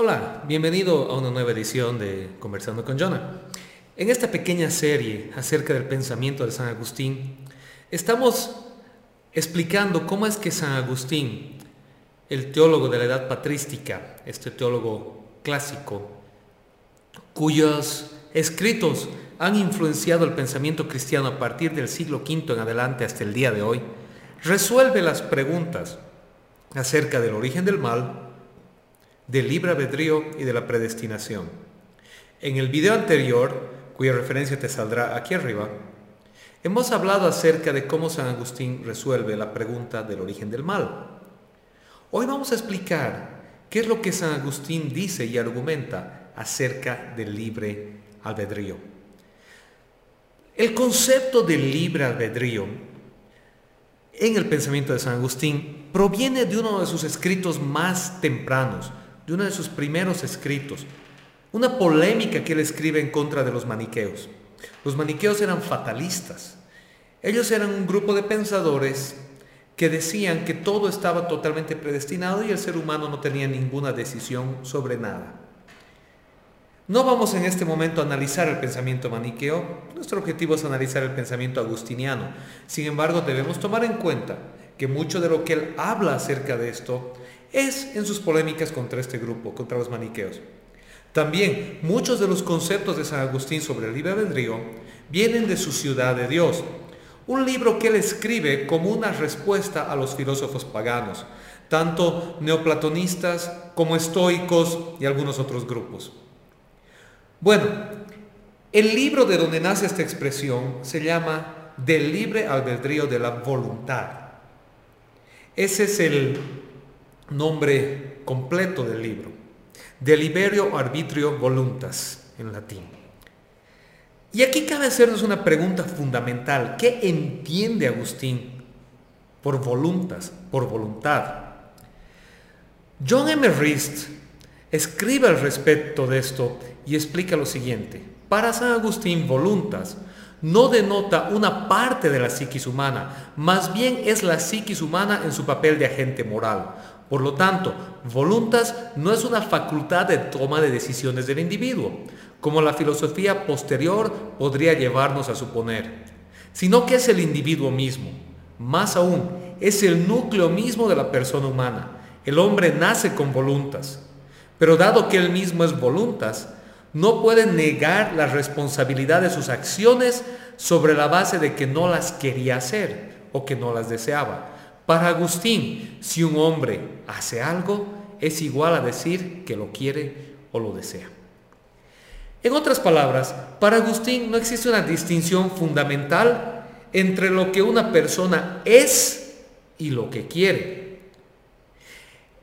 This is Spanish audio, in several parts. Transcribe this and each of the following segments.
Hola, bienvenido a una nueva edición de Conversando con Jonah. En esta pequeña serie acerca del pensamiento de San Agustín, estamos explicando cómo es que San Agustín, el teólogo de la edad patrística, este teólogo clásico, cuyos escritos han influenciado el pensamiento cristiano a partir del siglo V en adelante hasta el día de hoy, resuelve las preguntas acerca del origen del mal, del libre albedrío y de la predestinación. En el video anterior, cuya referencia te saldrá aquí arriba, hemos hablado acerca de cómo San Agustín resuelve la pregunta del origen del mal. Hoy vamos a explicar qué es lo que San Agustín dice y argumenta acerca del libre albedrío. El concepto del libre albedrío en el pensamiento de San Agustín proviene de uno de sus escritos más tempranos, de uno de sus primeros escritos, una polémica que él escribe en contra de los maniqueos. Los maniqueos eran fatalistas. Ellos eran un grupo de pensadores que decían que todo estaba totalmente predestinado y el ser humano no tenía ninguna decisión sobre nada. No vamos en este momento a analizar el pensamiento maniqueo, nuestro objetivo es analizar el pensamiento agustiniano. Sin embargo, debemos tomar en cuenta que mucho de lo que él habla acerca de esto es en sus polémicas contra este grupo, contra los maniqueos. También muchos de los conceptos de San Agustín sobre el libre albedrío vienen de su ciudad de Dios, un libro que él escribe como una respuesta a los filósofos paganos, tanto neoplatonistas como estoicos y algunos otros grupos. Bueno, el libro de donde nace esta expresión se llama Del libre albedrío de la voluntad. Ese es el nombre completo del libro. Deliberio arbitrio voluntas en latín. Y aquí cabe hacernos una pregunta fundamental. ¿Qué entiende Agustín por voluntas, por voluntad? John M. Rist escribe al respecto de esto y explica lo siguiente. Para San Agustín, voluntas no denota una parte de la psiquis humana, más bien es la psiquis humana en su papel de agente moral. Por lo tanto, voluntas no es una facultad de toma de decisiones del individuo, como la filosofía posterior podría llevarnos a suponer, sino que es el individuo mismo. Más aún, es el núcleo mismo de la persona humana. El hombre nace con voluntas, pero dado que él mismo es voluntas, no puede negar la responsabilidad de sus acciones sobre la base de que no las quería hacer o que no las deseaba. Para Agustín, si un hombre hace algo, es igual a decir que lo quiere o lo desea. En otras palabras, para Agustín no existe una distinción fundamental entre lo que una persona es y lo que quiere.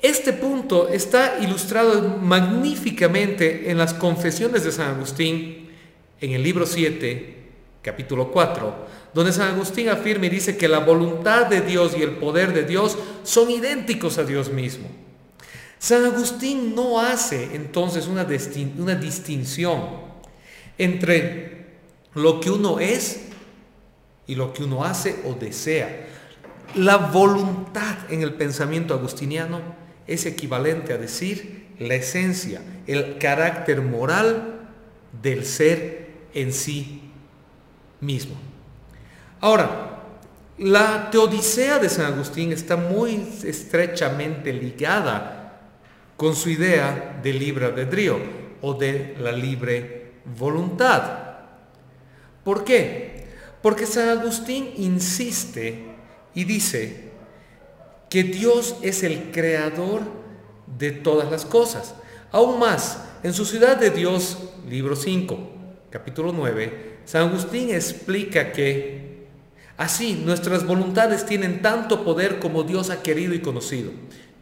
Este punto está ilustrado magníficamente en las confesiones de San Agustín en el libro 7, capítulo 4, donde San Agustín afirma y dice que la voluntad de Dios y el poder de Dios son idénticos a Dios mismo. San Agustín no hace entonces una, una distinción entre lo que uno es y lo que uno hace o desea. La voluntad en el pensamiento agustiniano es equivalente a decir la esencia, el carácter moral del ser en sí mismo. Ahora, la teodicea de San Agustín está muy estrechamente ligada con su idea de libre albedrío o de la libre voluntad. ¿Por qué? Porque San Agustín insiste y dice que Dios es el creador de todas las cosas. Aún más, en su ciudad de Dios, libro 5, capítulo 9, San Agustín explica que así nuestras voluntades tienen tanto poder como Dios ha querido y conocido.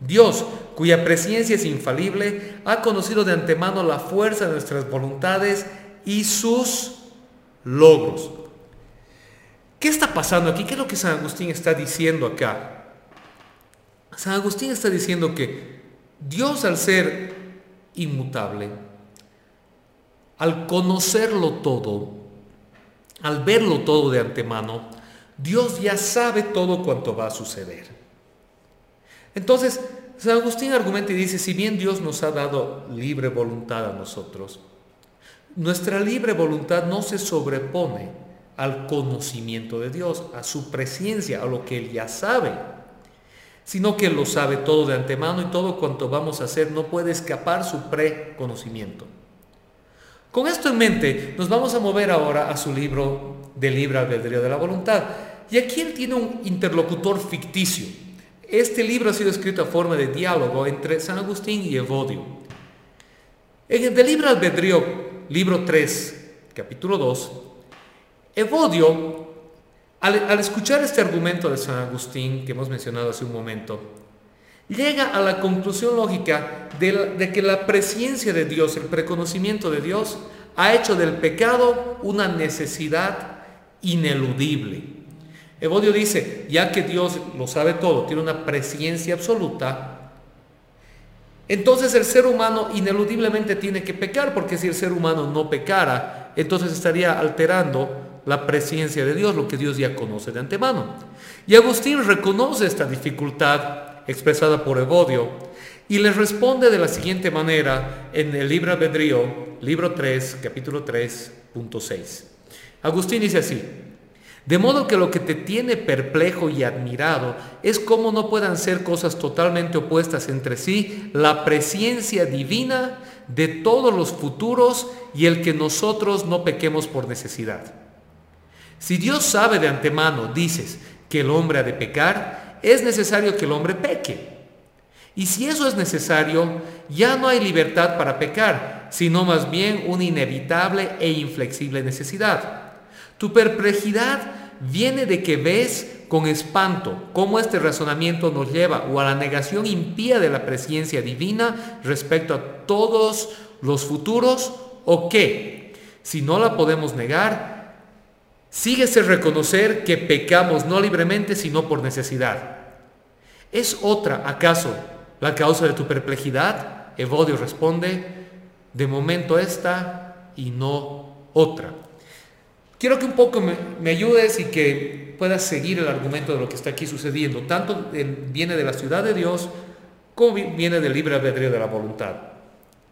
Dios, cuya presencia es infalible, ha conocido de antemano la fuerza de nuestras voluntades y sus logros. ¿Qué está pasando aquí? ¿Qué es lo que San Agustín está diciendo acá? San Agustín está diciendo que Dios al ser inmutable, al conocerlo todo, al verlo todo de antemano, Dios ya sabe todo cuanto va a suceder. Entonces, San Agustín argumenta y dice, si bien Dios nos ha dado libre voluntad a nosotros, nuestra libre voluntad no se sobrepone al conocimiento de Dios, a su presencia, a lo que Él ya sabe, sino que Él lo sabe todo de antemano y todo cuanto vamos a hacer no puede escapar su preconocimiento. Con esto en mente, nos vamos a mover ahora a su libro de libre albedrío de la voluntad. Y aquí él tiene un interlocutor ficticio. Este libro ha sido escrito a forma de diálogo entre San Agustín y Evodio. En el de libre albedrío, libro 3, capítulo 2, Evodio, al, escuchar este argumento de San Agustín que hemos mencionado hace un momento, llega a la conclusión lógica de, que la presencia de Dios, el preconocimiento de Dios, ha hecho del pecado una necesidad ineludible. Evodio dice, ya que Dios lo sabe todo, tiene una presencia absoluta, entonces el ser humano ineludiblemente tiene que pecar, porque si el ser humano no pecara, entonces estaría alterando la presencia de Dios, lo que Dios ya conoce de antemano. Y Agustín reconoce esta dificultad expresada por Evodio, y les responde de la siguiente manera en el libro Albedrío, libro 3, capítulo 3.6. Agustín dice así, de modo que lo que te tiene perplejo y admirado es cómo no puedan ser cosas totalmente opuestas entre sí la presencia divina de todos los futuros y el que nosotros no pequemos por necesidad. Si Dios sabe de antemano, dices, que el hombre ha de pecar, es necesario que el hombre peque. Y si eso es necesario, ya no hay libertad para pecar, sino más bien una inevitable e inflexible necesidad. Tu perplejidad viene de que ves con espanto cómo este razonamiento nos lleva o a la negación impía de la presencia divina respecto a todos los futuros o que, si no la podemos negar, Síguese reconocer que pecamos no libremente, sino por necesidad. ¿Es otra, acaso, la causa de tu perplejidad? Evodio responde, de momento esta y no otra. Quiero que un poco me, ayudes y que puedas seguir el argumento de lo que está aquí sucediendo. Tanto viene de la ciudad de Dios como viene del libre albedrío de la voluntad.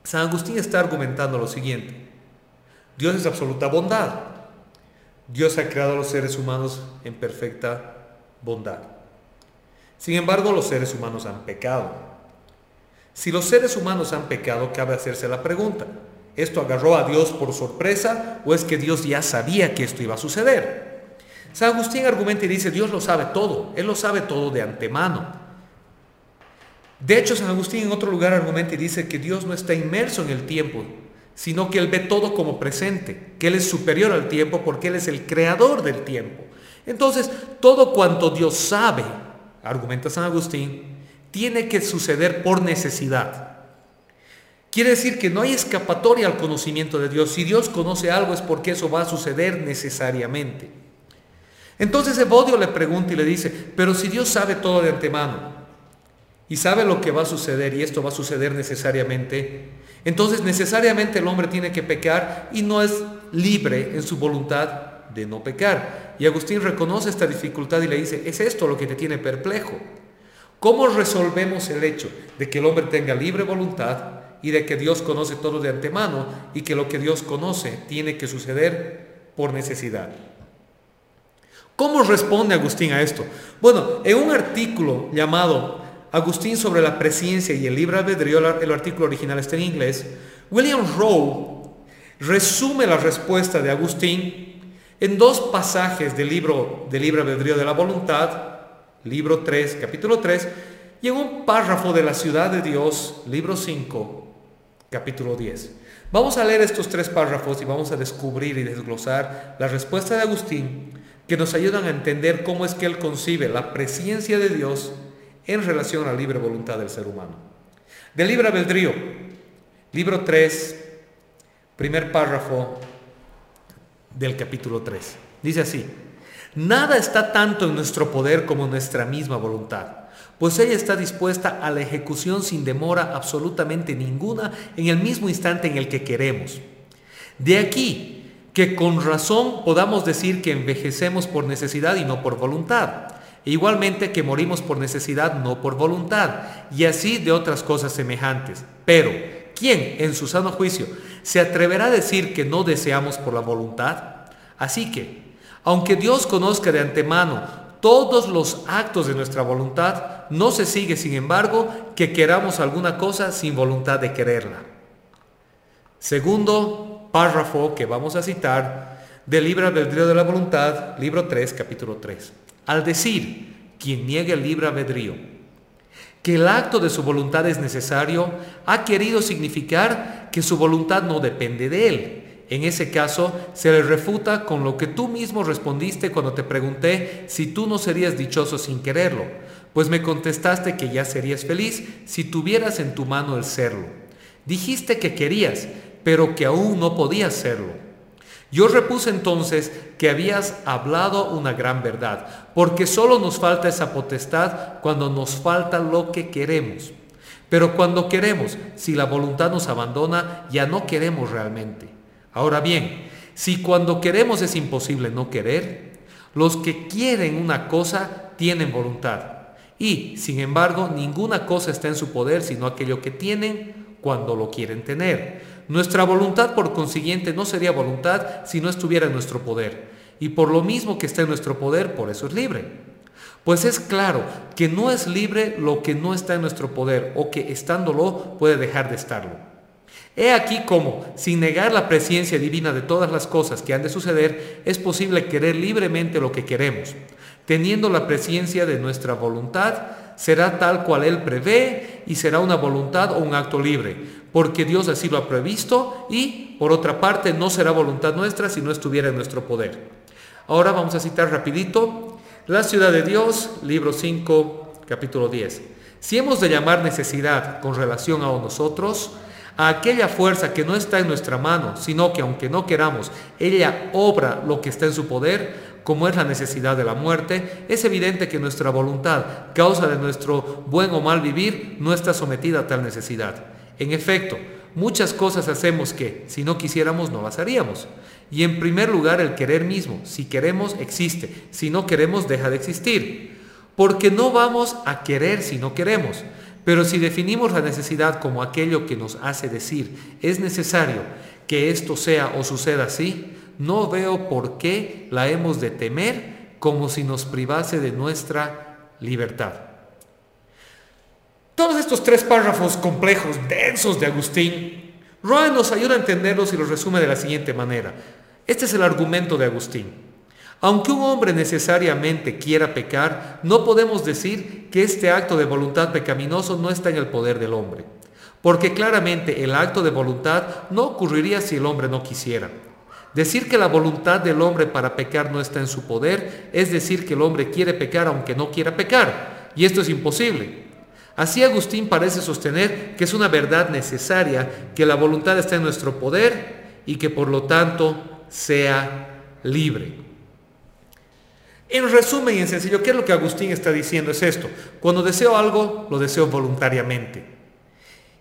San Agustín está argumentando lo siguiente. Dios es absoluta bondad. Dios ha creado a los seres humanos en perfecta bondad. Sin embargo, los seres humanos han pecado. Si los seres humanos han pecado, cabe hacerse la pregunta, ¿esto agarró a Dios por sorpresa o es que Dios ya sabía que esto iba a suceder? San Agustín argumenta y dice, Dios lo sabe todo, Él lo sabe todo de antemano. De hecho, San Agustín en otro lugar argumenta y dice que Dios no está inmerso en el tiempo, sino que Él ve todo como presente, que Él es superior al tiempo porque Él es el creador del tiempo. Entonces, todo cuanto Dios sabe, argumenta San Agustín, tiene que suceder por necesidad. Quiere decir que no hay escapatoria al conocimiento de Dios. Si Dios conoce algo es porque eso va a suceder necesariamente. Entonces Evodio le pregunta y le dice, pero si Dios sabe todo de antemano y sabe lo que va a suceder y esto va a suceder necesariamente, entonces necesariamente el hombre tiene que pecar y no es libre en su voluntad de no pecar. Y Agustín reconoce esta dificultad y le dice, es esto lo que te tiene perplejo. ¿Cómo resolvemos el hecho de que el hombre tenga libre voluntad y de que Dios conoce todo de antemano y que lo que Dios conoce tiene que suceder por necesidad? ¿Cómo responde Agustín a esto? Bueno, en un artículo llamado Agustín sobre la presencia y el libre albedrío, el artículo original está en inglés, William Rowe resume la respuesta de Agustín en dos pasajes del libro del libre albedrío de la voluntad, libro 3, capítulo 3, y en un párrafo de la ciudad de Dios, libro 5, capítulo 10. Vamos a leer estos tres párrafos y vamos a descubrir y desglosar la respuesta de Agustín que nos ayudan a entender cómo es que él concibe la presencia de Dios en relación a la libre voluntad del ser humano. Del libre albedrío, libro 3, primer párrafo del capítulo 3. Dice así, nada está tanto en nuestro poder como nuestra misma voluntad, pues ella está dispuesta a la ejecución sin demora absolutamente ninguna en el mismo instante en el que queremos. De aquí que con razón podamos decir que envejecemos por necesidad y no por voluntad e igualmente que morimos por necesidad, no por voluntad, y así de otras cosas semejantes. Pero, ¿quién en su sano juicio se atreverá a decir que no deseamos por la voluntad? Así que, aunque Dios conozca de antemano todos los actos de nuestra voluntad, no se sigue, sin embargo, que queramos alguna cosa sin voluntad de quererla. Segundo párrafo que vamos a citar del libro albedrío de la voluntad, libro 3, capítulo 3. Al decir, quien niegue el libre albedrío, que el acto de su voluntad es necesario, ha querido significar que su voluntad no depende de él, en ese caso, se le refuta con lo que tú mismo respondiste cuando te pregunté si tú no serías dichoso sin quererlo, pues me contestaste que ya serías feliz si tuvieras en tu mano el serlo. Dijiste que querías, pero que aún no podías serlo. Yo repuse entonces que habías hablado una gran verdad, porque solo nos falta esa potestad cuando nos falta lo que queremos. Pero cuando queremos, si la voluntad nos abandona, ya no queremos realmente. Ahora bien, si cuando queremos es imposible no querer, los que quieren una cosa tienen voluntad. Y, sin embargo, ninguna cosa está en su poder sino aquello que tienen cuando lo quieren tener. Nuestra voluntad, por consiguiente, no sería voluntad si no estuviera en nuestro poder. Y por lo mismo que está en nuestro poder, por eso es libre. Pues es claro que no es libre lo que no está en nuestro poder o que estándolo puede dejar de estarlo. He aquí cómo, sin negar la presencia divina de todas las cosas que han de suceder, es posible querer libremente lo que queremos. Teniendo la presencia de nuestra voluntad, será tal cual Él prevé y será una voluntad o un acto libre, porque Dios así lo ha previsto y, por otra parte, no será voluntad nuestra si no estuviera en nuestro poder. Ahora vamos a citar rapidito La ciudad de Dios, libro 5, capítulo 10. Si hemos de llamar necesidad con relación a nosotros, a aquella fuerza que no está en nuestra mano, sino que aunque no queramos, ella obra lo que está en su poder, como es la necesidad de la muerte, es evidente que nuestra voluntad, causa de nuestro buen o mal vivir, no está sometida a tal necesidad. En efecto, muchas cosas hacemos que, si no quisiéramos, no las haríamos. Y en primer lugar, el querer mismo. Si queremos, existe. Si no queremos, deja de existir. Porque no vamos a querer si no queremos. Pero si definimos la necesidad como aquello que nos hace decir, es necesario que esto sea o suceda así, no veo por qué la hemos de temer como si nos privase de nuestra libertad. Todos estos tres párrafos complejos, densos de Agustín, Roy nos ayuda a entenderlos y los resume de la siguiente manera. Este es el argumento de Agustín. Aunque un hombre necesariamente quiera pecar, no podemos decir que este acto de voluntad pecaminoso no está en el poder del hombre, porque claramente el acto de voluntad no ocurriría si el hombre no quisiera. Decir que la voluntad del hombre para pecar no está en su poder es decir que el hombre quiere pecar aunque no quiera pecar, y esto es imposible. Así Agustín parece sostener que es una verdad necesaria que la voluntad está en nuestro poder y que por lo tanto sea libre. En resumen y en sencillo, ¿qué es lo que Agustín está diciendo? Es esto. Cuando deseo algo, lo deseo voluntariamente.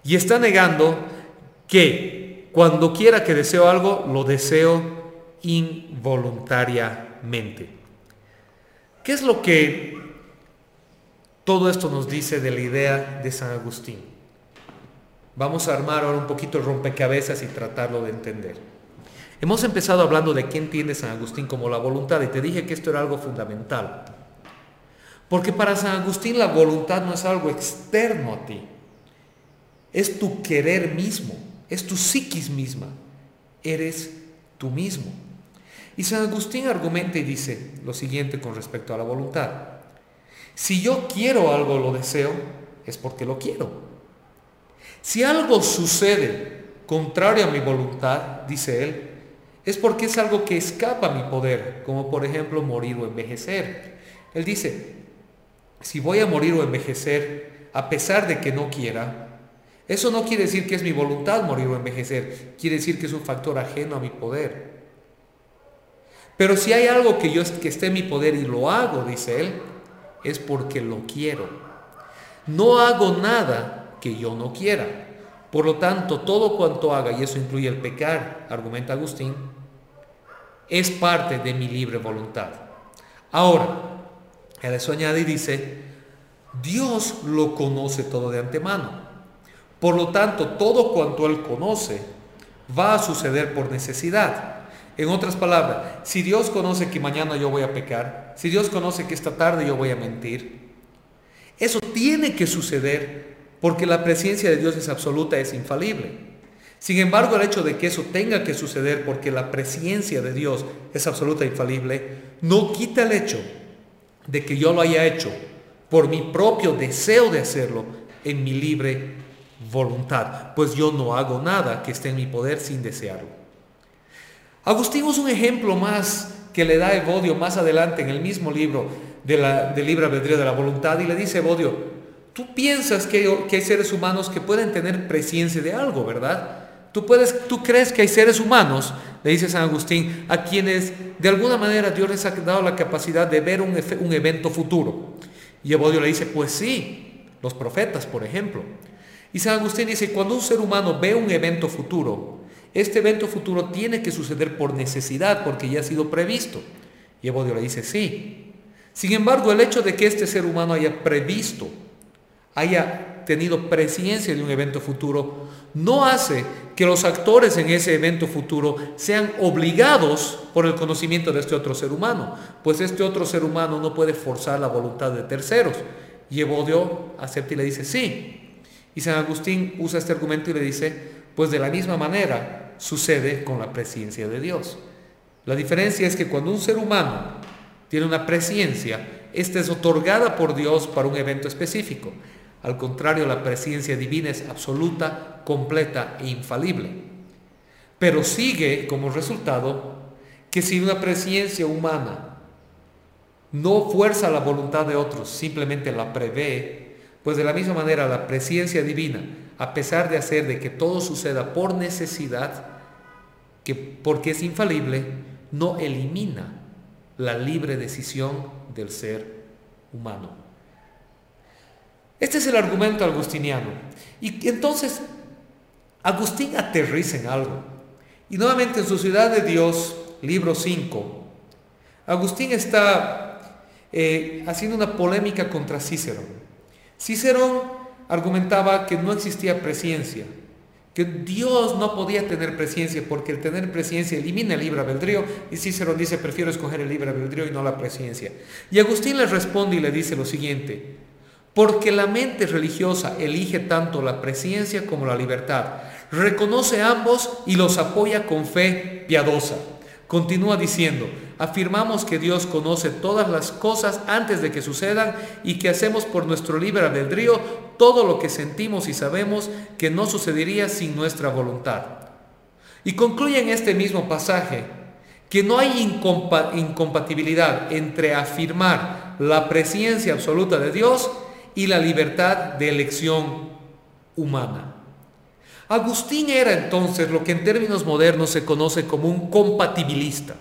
Y está negando que cuando quiera que deseo algo, lo deseo involuntariamente. ¿Qué es lo que todo esto nos dice de la idea de San Agustín? Vamos a armar ahora un poquito el rompecabezas y tratarlo de entender. Hemos empezado hablando de qué entiende San Agustín como la voluntad y te dije que esto era algo fundamental. Porque para San Agustín la voluntad no es algo externo a ti. Es tu querer mismo, es tu psiquis misma. Eres tú mismo. Y San Agustín argumenta y dice lo siguiente con respecto a la voluntad. Si yo quiero algo, lo deseo, es porque lo quiero. Si algo sucede contrario a mi voluntad, dice él, es porque es algo que escapa a mi poder, como por ejemplo morir o envejecer. Él dice, si voy a morir o envejecer, a pesar de que no quiera, eso no quiere decir que es mi voluntad morir o envejecer, quiere decir que es un factor ajeno a mi poder. Pero si hay algo que yo que esté en mi poder y lo hago, dice él, es porque lo quiero. No hago nada que yo no quiera. Por lo tanto, todo cuanto haga, y eso incluye el pecar, argumenta Agustín, es parte de mi libre voluntad. Ahora, A eso añade y dice, Dios lo conoce todo de antemano. Por lo tanto, todo cuanto Él conoce va a suceder por necesidad. En otras palabras, si Dios conoce que mañana yo voy a pecar, si Dios conoce que esta tarde yo voy a mentir, eso tiene que suceder porque la presencia de Dios es absoluta, es infalible. Sin embargo, el hecho de que eso tenga que suceder porque la presencia de Dios es absoluta e infalible, no quita el hecho de que yo lo haya hecho por mi propio deseo de hacerlo en mi libre voluntad, pues yo no hago nada que esté en mi poder sin desearlo. Agustín es un ejemplo más que le da Evodio más adelante en el mismo libro de la, del libre albedrío de la voluntad y le dice Evodio, tú piensas que, que hay seres humanos que pueden tener presencia de algo, ¿verdad? Tú, puedes, tú crees que hay seres humanos, le dice San Agustín, a quienes de alguna manera Dios les ha dado la capacidad de ver un, un evento futuro. Y Evodio le dice, pues sí, los profetas, por ejemplo. Y San Agustín dice, cuando un ser humano ve un evento futuro, este evento futuro tiene que suceder por necesidad, porque ya ha sido previsto. Y Evodio le dice, sí. Sin embargo, el hecho de que este ser humano haya previsto, haya tenido presencia de un evento futuro, no hace que los actores en ese evento futuro sean obligados por el conocimiento de este otro ser humano, pues este otro ser humano no puede forzar la voluntad de terceros. Y Evodio acepta y le dice, sí. Y San Agustín usa este argumento y le dice, pues de la misma manera, sucede con la presencia de Dios. La diferencia es que cuando un ser humano tiene una presencia, esta es otorgada por Dios para un evento específico. Al contrario, la presencia divina es absoluta, completa e infalible. Pero sigue como resultado que si una presencia humana no fuerza la voluntad de otros, simplemente la prevé, pues de la misma manera la presencia divina a pesar de hacer de que todo suceda por necesidad, que porque es infalible, no elimina la libre decisión del ser humano. Este es el argumento agustiniano. Y entonces, Agustín aterriza en algo. Y nuevamente en su Ciudad de Dios, libro 5, Agustín está eh, haciendo una polémica contra Cícero. Cícero argumentaba que no existía presencia, que Dios no podía tener presencia porque el tener presencia elimina el libre albedrío y Cícero dice prefiero escoger el libre albedrío y no la presencia. Y Agustín le responde y le dice lo siguiente, porque la mente religiosa elige tanto la presencia como la libertad, reconoce ambos y los apoya con fe piadosa. Continúa diciendo, afirmamos que Dios conoce todas las cosas antes de que sucedan y que hacemos por nuestro libre albedrío todo lo que sentimos y sabemos que no sucedería sin nuestra voluntad. Y concluye en este mismo pasaje que no hay incompatibilidad entre afirmar la presencia absoluta de Dios y la libertad de elección humana. Agustín era entonces lo que en términos modernos se conoce como un compatibilista.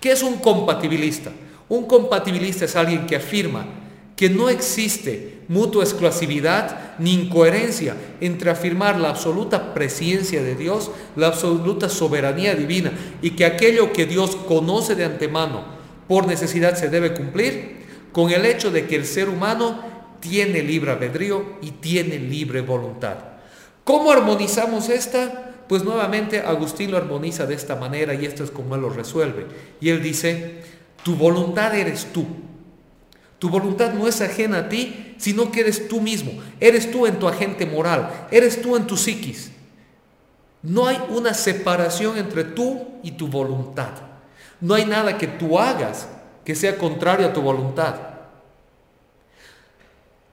¿Qué es un compatibilista? Un compatibilista es alguien que afirma que no existe mutua exclusividad ni incoherencia entre afirmar la absoluta presencia de Dios, la absoluta soberanía divina y que aquello que Dios conoce de antemano por necesidad se debe cumplir, con el hecho de que el ser humano tiene libre albedrío y tiene libre voluntad. ¿Cómo armonizamos esta? Pues nuevamente Agustín lo armoniza de esta manera y esto es como él lo resuelve. Y él dice, tu voluntad eres tú. Tu voluntad no es ajena a ti, sino que eres tú mismo. Eres tú en tu agente moral, eres tú en tu psiquis. No hay una separación entre tú y tu voluntad. No hay nada que tú hagas que sea contrario a tu voluntad.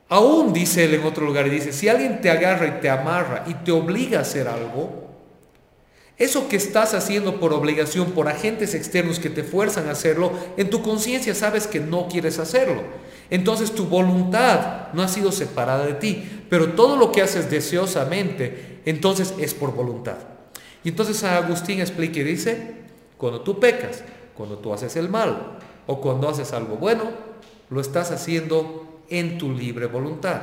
Aún dice él en otro lugar, dice, si alguien te agarra y te amarra y te obliga a hacer algo, eso que estás haciendo por obligación, por agentes externos que te fuerzan a hacerlo, en tu conciencia sabes que no quieres hacerlo. Entonces tu voluntad no ha sido separada de ti, pero todo lo que haces deseosamente, entonces es por voluntad. Y entonces San Agustín explica y dice, cuando tú pecas, cuando tú haces el mal o cuando haces algo bueno, lo estás haciendo en tu libre voluntad.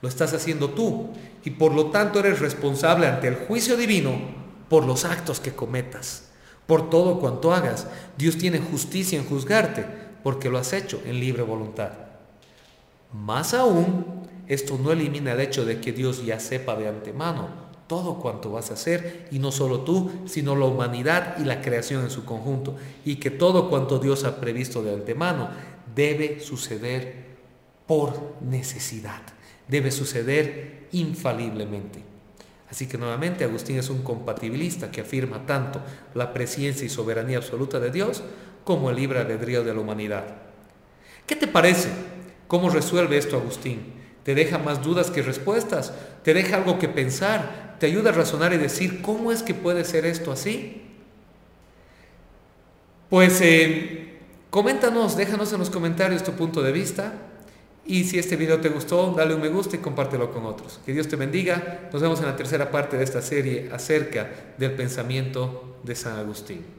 Lo estás haciendo tú y por lo tanto eres responsable ante el juicio divino por los actos que cometas, por todo cuanto hagas. Dios tiene justicia en juzgarte, porque lo has hecho en libre voluntad. Más aún, esto no elimina el hecho de que Dios ya sepa de antemano todo cuanto vas a hacer, y no solo tú, sino la humanidad y la creación en su conjunto, y que todo cuanto Dios ha previsto de antemano debe suceder por necesidad, debe suceder infaliblemente. Así que nuevamente Agustín es un compatibilista que afirma tanto la presencia y soberanía absoluta de Dios como el libre albedrío de la humanidad. ¿Qué te parece? ¿Cómo resuelve esto Agustín? ¿Te deja más dudas que respuestas? ¿Te deja algo que pensar? ¿Te ayuda a razonar y decir cómo es que puede ser esto así? Pues eh, coméntanos, déjanos en los comentarios tu punto de vista. Y si este video te gustó, dale un me gusta y compártelo con otros. Que Dios te bendiga. Nos vemos en la tercera parte de esta serie acerca del pensamiento de San Agustín.